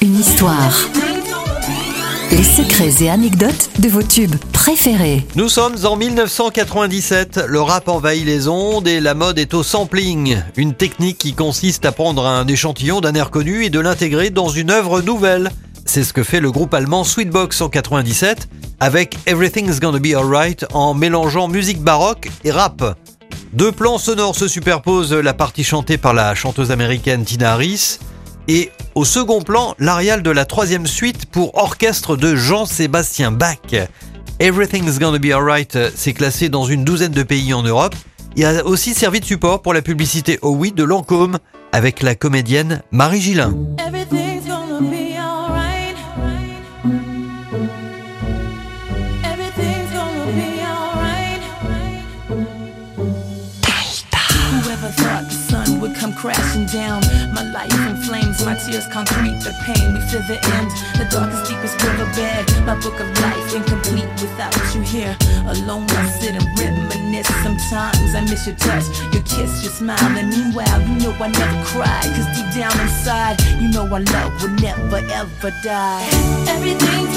Une histoire. Les secrets et anecdotes de vos tubes préférés. Nous sommes en 1997, le rap envahit les ondes et la mode est au sampling, une technique qui consiste à prendre un échantillon d'un air connu et de l'intégrer dans une œuvre nouvelle. C'est ce que fait le groupe allemand Sweetbox en 97 avec Everything's Gonna Be Alright en mélangeant musique baroque et rap. Deux plans sonores se superposent, la partie chantée par la chanteuse américaine Tina Harris et au second plan, l'arial de la troisième suite pour orchestre de Jean-Sébastien Bach. Everything's Gonna Be Alright s'est classé dans une douzaine de pays en Europe et a aussi servi de support pour la publicité au oui de Lancôme avec la comédienne Marie Gillin. Come crashing down? My life in flames, my tears concrete the pain. We feel the end, the darkest, deepest riverbed. My book of life incomplete without you here. Alone, I sit and reminisce. Sometimes I miss your touch, your kiss, your smile. And meanwhile, you know I never cry. Cause deep down inside, you know our love will never ever die. Everything's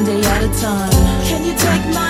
One day at a time. Can you take my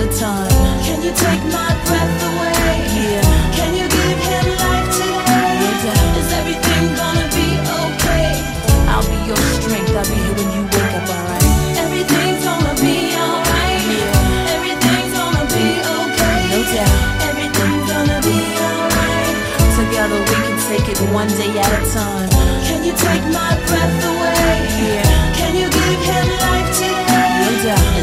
at a time. Can you take my breath away? Yeah. Can you give him life today? No doubt. Is everything gonna be okay? I'll be your strength. I'll be here when you wake up, alright? Everything's gonna be alright. Yeah. Everything's gonna be okay. No doubt. Everything's gonna be alright. Together we can take it one day at a time. Can you take my breath away? Yeah. Can you give him life today? No doubt.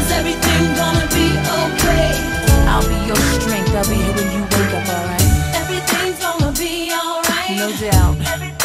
down.